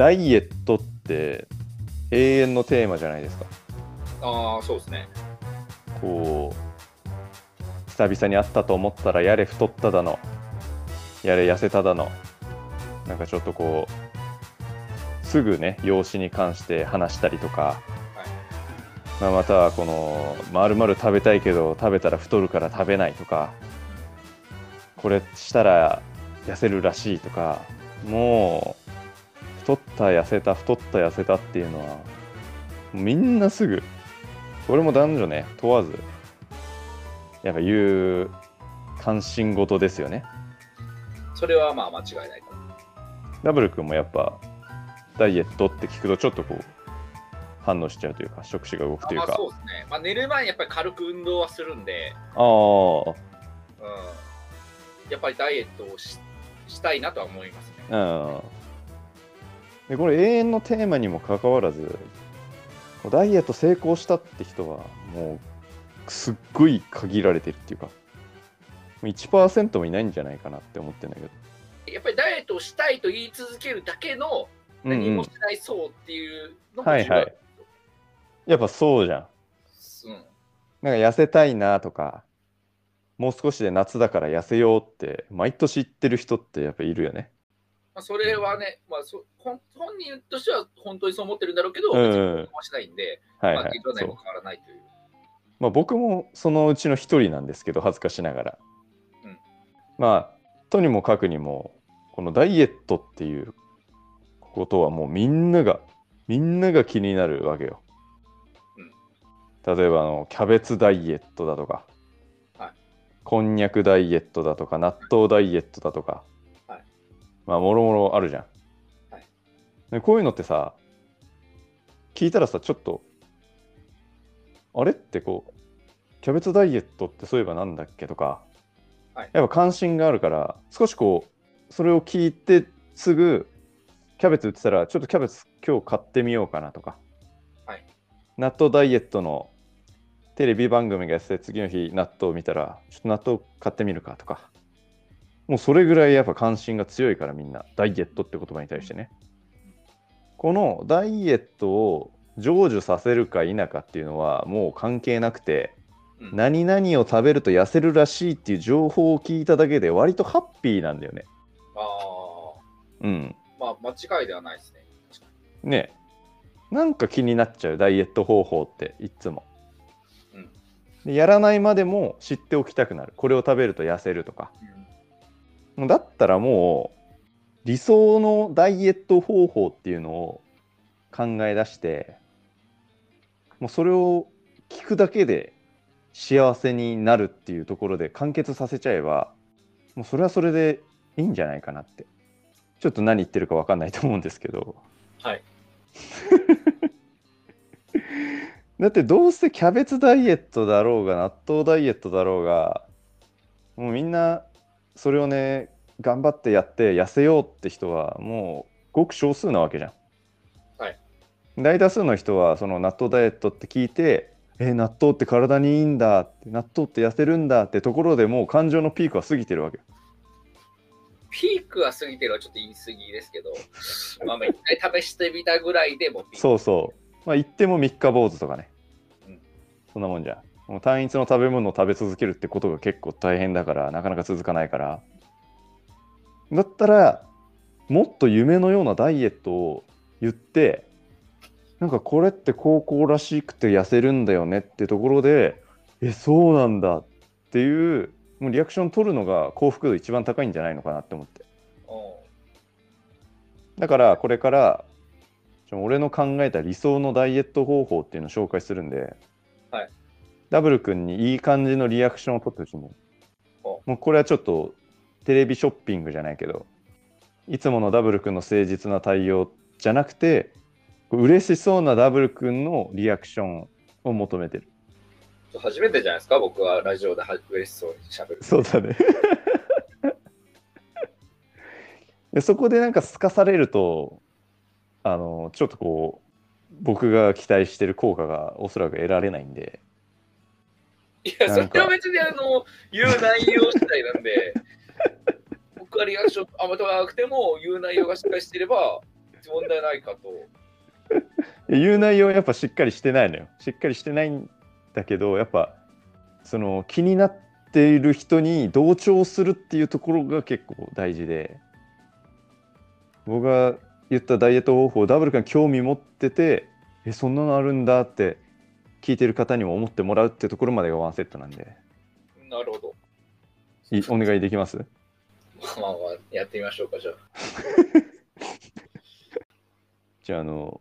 ダイエットって永遠のテーマじゃないですか。ああ、そうですね。こう、久々に会ったと思ったら、やれ太っただの、やれ痩せただの、なんかちょっとこう、すぐね、容姿に関して話したりとか、まあ、またはこの、まるまる食べたいけど、食べたら太るから食べないとか、これしたら痩せるらしいとか、もう、太った痩せた太った痩せたっていうのはみんなすぐ。これも男女ね問わずやっぱ言う関心事ですよね。それはまあ間違いないかダブル君もやっぱダイエットって聞くとちょっとこう反応しちゃうというか触手が動くというか。まあそうですね、まあ、寝る前にやっぱり軽く運動はするんで。ああ。うん。やっぱりダイエットをししたいなとは思いますね。うんでこれ永遠のテーマにもかかわらずダイエット成功したって人はもうすっごい限られてるっていうか1%もいないんじゃないかなって思ってるんだけど。やっぱりダイエットをしたいと言い続けるだけの何もしないそうっていうのもはいはい。やっぱそうじゃん、うん、なんか痩せたいなとかもう少しで夏だから痩せようって毎年言ってる人ってやっぱいるよねまあ、それはね、まあそ本、本人としては本当にそう思ってるんだろうけど、しないんで、はいまあ、はい。そう現状内も変わらないという。まあ、僕もそのうちの一人なんですけど恥ずかしながら、うん。まあとにもかくにもこのダイエットっていうことはもうみんながみんなが気になるわけよ、例えばあのキャベツダイエットだとか、はい。こんにゃくダイエットだとか納豆ダイエットだとか、はいまあもろもろあるじゃん、はい。でこういうのってさ聞いたらさちょっとあれってこうキャベツダイエットってそういえばなんだっけとか、はい。やっぱ関心があるから少しこうそれを聞いてすぐキャベツ売ってたらちょっとキャベツ今日買ってみようかなとか、はい。納豆ダイエットのテレビ番組がやってて次の日納豆を見たらちょっと納豆買ってみるかとかもうそれぐらいやっぱ関心が強いからみんなダイエットって言葉に対してねこのダイエットを成就させるか否かっていうのはもう関係なくてうん何々を食べると痩せるらしいっていう情報を聞いただけで割とハッピーなんだよね。ああ、うん。まあ、間違いではないですね。確かねなんか気になっちゃうダイエット方法っていっつも。うんでやらないまでも知っておきたくなる。これを食べると痩せるとか。うだったらもう理想のダイエット方法っていうのを考え出してもうそれを聞くだけで幸せになるっていうところで完結させちゃえばもうそれはそれでいいんじゃないかなってちょっと何言ってるか分かんないと思うんですけどはい。だってどうせキャベツダイエットだろうが納豆ダイエットだろうがもうみんなそれをね頑張ってやって痩せようって人はもうごく少数なわけじゃん。はい大多数の人はその納豆ダイエットって聞いてえ納豆って体にいいんだって納豆って痩せるんだってところでもう感情のピークは過ぎてるわけよ。ピークは過ぎてるはちょっと言い過ぎですけど、まあ、まあ一回試してみたぐらいでも。そうそう。まあ言っても三日坊主とかね。うんそんなもんじゃん。単一の食べ物を食べ続けるってことが結構大変だから、なかなか続かないから。だったら、もっと夢のようなダイエットを言って、なんかこれって高校らしくて痩せるんだよねってところで、え、そうなんだっていう、もうリアクション取るのが幸福度一番高いんじゃないのかなって思って。だからこれから俺の考えた理想のダイエット方法っていうのを紹介するんで、はいダブル君にいい感じのリアクションを取ってほしいもうこれはちょっとテレビショッピングじゃないけどいつものダブル君の誠実な対応じゃなくて嬉しそうなダブル君のリアクションを求めてる。初めてじゃないですか、僕はラジオでは嬉しそうにしゃべる。そうだね。でそこでなんかすかされるとあのちょっとこう僕が期待してる効果がおそらく得られないんでいや、それは別にあの言う内容次第なんで、僕はリアクションあんまとなくても、言う内容がしっかりしていれば、問題ないかと。言う内容はやっぱしっかりしてないのよ。しっかりしてないんだけど、やっぱその気になっている人に同調するっていうところが結構大事で、僕が言ったダイエット方法、ダブル君興味持ってて、え、そんなのあるんだって聞いてる方にも思ってもらうってところまでがワンセットなんで、なるほど。いお願いできます？まあまあまあ、やってみましょうか、じゃあ。じゃあ、あの、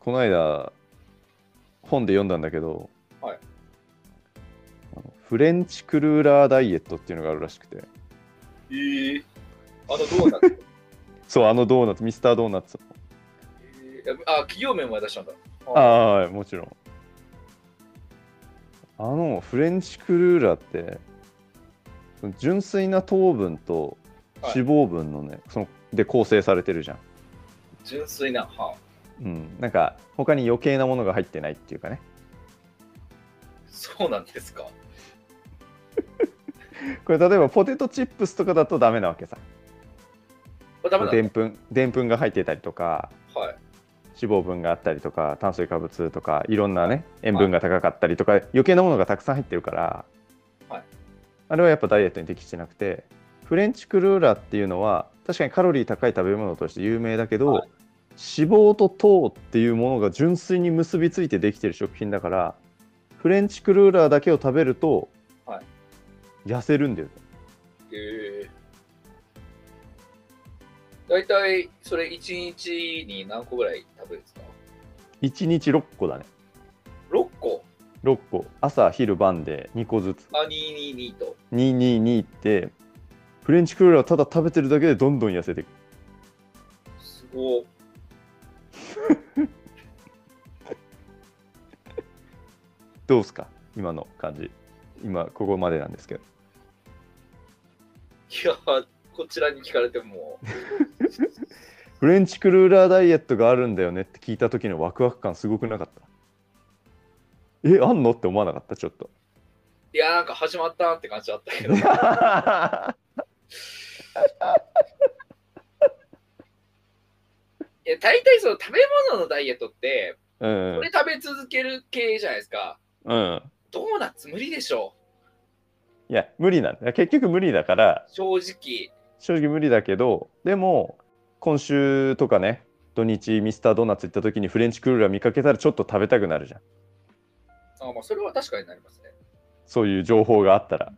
この間、本で読んだんだけど、はいフレンチクルーラーダイエットっていうのがあるらしくて、ええあの、どうなるそう、あのドーナツ、ミスタードーナツ。えーあ、企業名も出したんだ。ああ、はい、もちろん。あのフレンチクルーラーって、純粋な糖分とはい脂肪分のね、そので構成されてるじゃん。純粋な。はあ、うん、なんか他に余計なものが入ってないっていうかね。そうなんですか。これ例えばポテトチップスとかだとダメなわけさ。でんぷんでんぷんが入ってたりとかだ。はい。脂肪分があったりとか炭水化物とかい。ろんなね塩分が高かったりとか、余計なものがたくさん入ってるから、はい。あれはやっぱダイエットに適してなくてフレンチクルーラーっていうのは確かにカロリー高い食べ物として有名だけど、はい。脂肪と糖っていうものが純粋に結びついてできてる食品だからフレンチクルーラーだけを食べると、は痩せるんだよええ大体、それ1日に何個ぐらい食べるんですか？1日6個だね ?6 個？6個朝昼晩で2個ずつあ、222と。222ってフレンチクルーラーをただ食べてるだけでどんどん痩せていくすごい。どうすか？今の感じ今ここまでなんですけどいや、こちらに聞かれても、フレンチクルーラーダイエットがあるんだよねって聞いた時のワクワク感すごくなかった？えあんの？って思わなかった？ちょっと。いや、なんか始まったって感じだったけど、いや大体その食べ物のダイエットって、うん。これ食べ続ける系じゃないですか。うん。ドーナツ無理でしょ。いや無理なんだ。結局無理だから。正直。正直無理だけどでも今週とかね土日ミスタードーナツ行った時にフレンチクルーラー見かけたらちょっと食べたくなるじゃん。あまあ、それは確かになりますね。そういう情報があったら。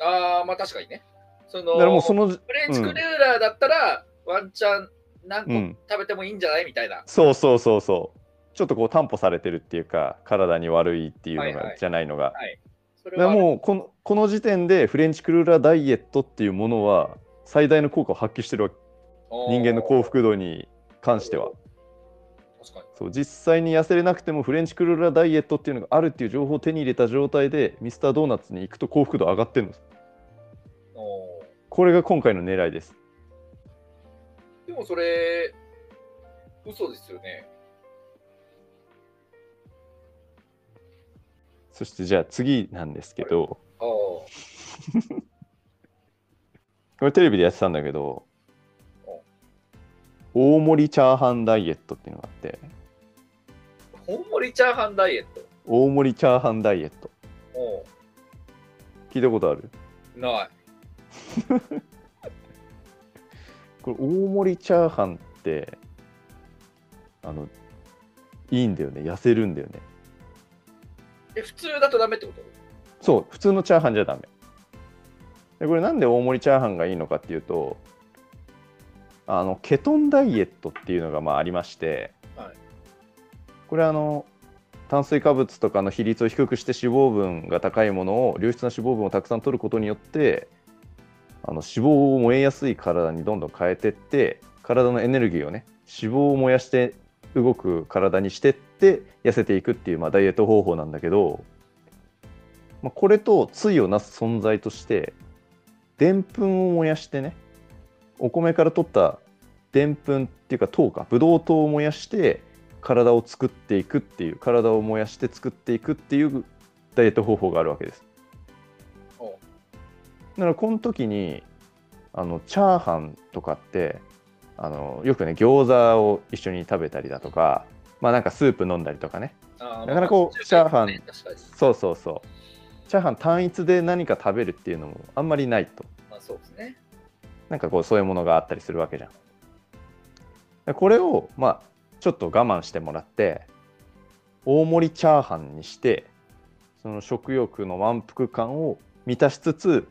ああ、まあ確かにね。そのだからもうそのフレンチクルーラーだったら、ワンチャン何個うん。食べてもいいんじゃないみたいな。そうそうそうそう。ちょっとこう担保されてるっていうか体に悪いっていうのが、はいはい。じゃないのが、それはもうこのこの時点でフレンチクルーラーダイエットっていうものは最大の効果を発揮してるわけ。人間の幸福度に関しては。確かに。そう実際に痩せれなくてもフレンチクルーラーダイエットっていうのがあるっていう情報を手に入れた状態でミスタードーナツに行くと幸福度上がってるんですこれが今回の狙いです。でもそれ、嘘ですよね。そしてじゃあ次なんですけど。ああ。これテレビでやってたんだけど大盛りチャーハンダイエットっていうのがあって。本盛りチャーハンダイエット？大盛りチャーハンダイエット。お聞いたことある？うない。これ大盛りチャーハンってあのいいんだよね。痩せるんだよね。え、普通だとダメってこと？そう普通のチャーハンじゃダメでこれなんで大盛りチャーハンがいいのかっていうとあのケトンダイエットっていうのがまあありまして、はい。これあの炭水化物とかの比率を低くして脂肪分が高いものを良質な脂肪分をたくさん取ることによってあの脂肪を燃えやすい体にどんどん変えてって体のエネルギーをね脂肪を燃やして動く体にしてって痩せていくっていう、まあ、ダイエット方法なんだけど、まあ、これと対をなす存在としてでんぷんを燃やしてねお米から取ったでんぷんっていうか糖かブドウ糖を燃やして体を作っていくっていう体を燃やして作っていくっていうダイエット方法があるわけです。お。だからこの時にあのチャーハンとかってあのよくね餃子を一緒に食べたりだとかまあなんかスープ飲んだりとかね。なかなかこうまあチャーハン。そうそうそうチャーハン単一で何か食べるっていうのもあんまりないと。まあそうですね。なんかこうそういうものがあったりするわけじゃん。でこれをまあちょっと我慢してもらって大盛りチャーハンにしてその食欲の満腹感を満たしつつ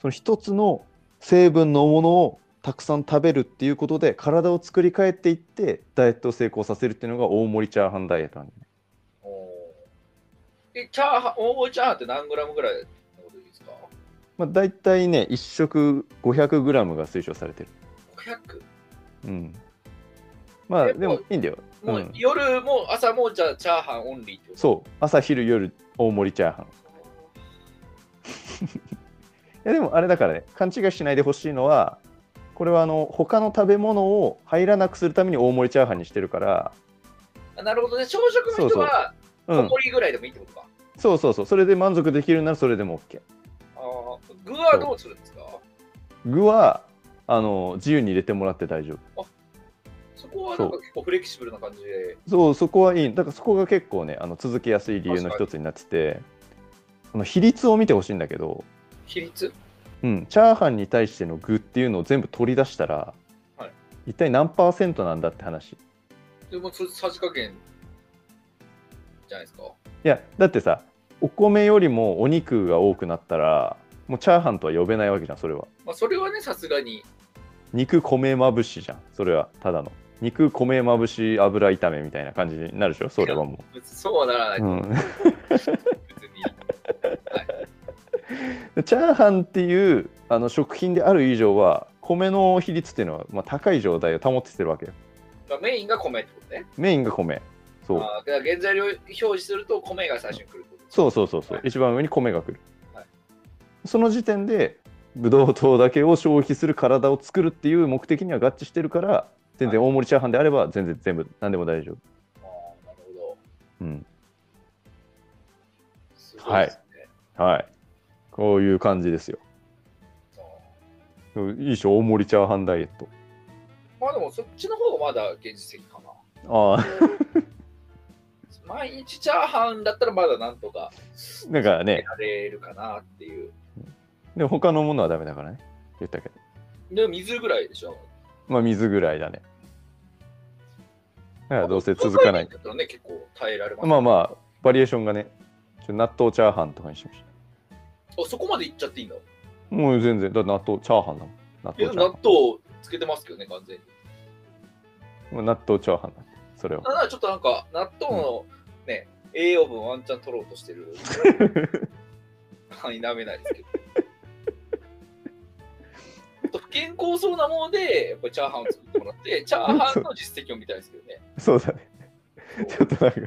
その一つの成分のものをたくさん食べるっていうことで体を作り変えていってダイエットを成功させるっていうのが大盛りチャーハンダイエットなんだよねえ、チャーハン、大盛りチャーハンって何グラムぐらいのことですか？まあ、大体ね1食 500g が推奨されてる ?500? うん。まあえでもいいんだよ。もううん。夜も朝もじゃあチャーハンオンリーってそう。朝昼夜大盛りチャーハン。いやでもあれだからね勘違いしないでほしいのはこれはあの他の食べ物を入らなくするために大盛りチャーハンにしてるから。あなるほどね。朝食の人は小うん。盛りぐらいでもいいってことか。そうそうそう。それで満足できるならそれでも OK あー具はどうするんですか？具はあの自由に入れてもらって大丈夫。そこはなんか結構フレキシブルな感じで。そうそこはいい。だからそこが結構ねあの続けやすい理由の一つになっててあの比率を見てほしいんだけど比率？うん、チャーハンに対しての具っていうのを全部取り出したら、はい。一体何パーセントなんだって話。いでもそれさじ加減じゃないですか。やだってさお米よりもお肉が多くなったらもうチャーハンとは呼べないわけじゃんそれはまあそれはね、さすがに。肉米まぶしじゃんそれはただの肉米まぶし油炒めみたいな感じになるでしょそれはも別にそうはならなう、いう。うん、別に。チャーハンっていうあの食品である以上は米の比率っていうのは、まあ、高い状態を保ってきてるわけよまあメインが米ってことね。メインが米そう。あーだから原材料表示すると米が最初に来るそうそうそうそう、はい。一番上に米が来る、はい。その時点でブドウ糖だけを消費する体を作るっていう目的には合致してるから全然大盛りチャーハンであれば全然全部何でも大丈夫、ああ、なるほど。うん、すごいですね。はい。こういう感じですよ。いいでしょ大盛りチャーハンダイエット。まあでもそっちの方がまだ現実的かな。ああ 毎日チャーハンだったらまだなんとかだからねやれるかなっていう。でも他のものはダメだからね言ったけどでも水ぐらいでしょ。まあ水ぐらいだねだからどうせ続かないだったらね、結構耐えられます。まあまあバリエーションがねちょ納豆チャーハンとかにしましあそこまでいっちゃっていいんだ。たもう全然だ納豆チャーハンだもん納豆納豆つけてますけどね、完全に。ンもう納豆チャーハンだそれはただちょっとなんか、納豆のね、栄養分ワンチャン取ろうとしてる範囲なめないですけど。不健康そうなもので、やっぱりチャーハンを作ってもらって、チャーハンの実績を見たいですけどね。そうだねちょっとなんか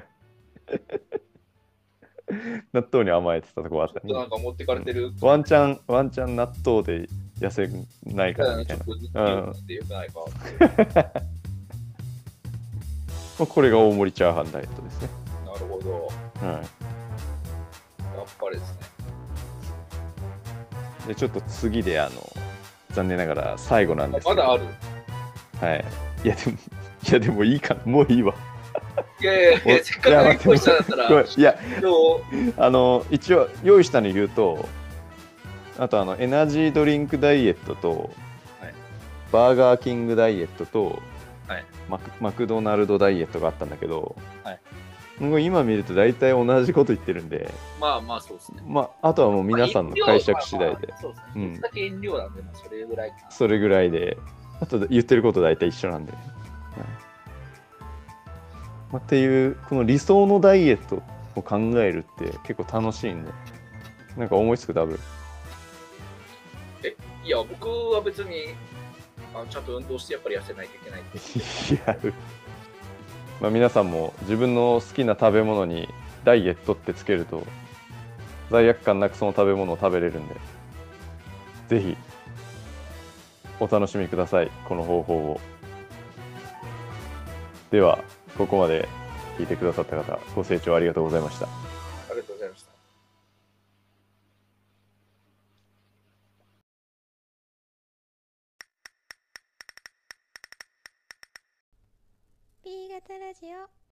納豆に甘えてたとこあったねなんか持ってかれてる。ワンチャンワンチャン納豆で痩せないかなみたいなと抜ってよくないか。まあこれが大盛りチャーハンダイエットですねど。はやっぱりですね。いでちょっと次であの残念ながら最後なんですけど。まだある？はい。いやでもいやでもいいかな。もういいわ。いやいやいや、おせっかく1個したんだったら、いやあの一応用意したの言うとあとあのエナジードリンクダイエットと、はい。バーガーキングダイエットと、はい。マクマクドナルドダイエットがあったんだけど、はい今見ると大体同じこと言ってるんで、まあまあそうですね。まあ、あとはもう皆さんの解釈次第で、まあまあそうですね。うんだけ遠慮なんで、まあそれぐらいかな。それぐらいであと言ってること大体一緒なんで、はいまあ、っていうこの理想のダイエットを考えるって結構楽しいんでなんか思いつく？ダブルいや、僕は別に、あちゃんと運動してやっぱり痩せないといけない。いやまあ皆さんも自分の好きな食べ物にダイエットってつけると罪悪感なくその食べ物を食べれるんでぜひお楽しみくださいこの方法を。ではここまで聞いてくださった方ご清聴ありがとうございました。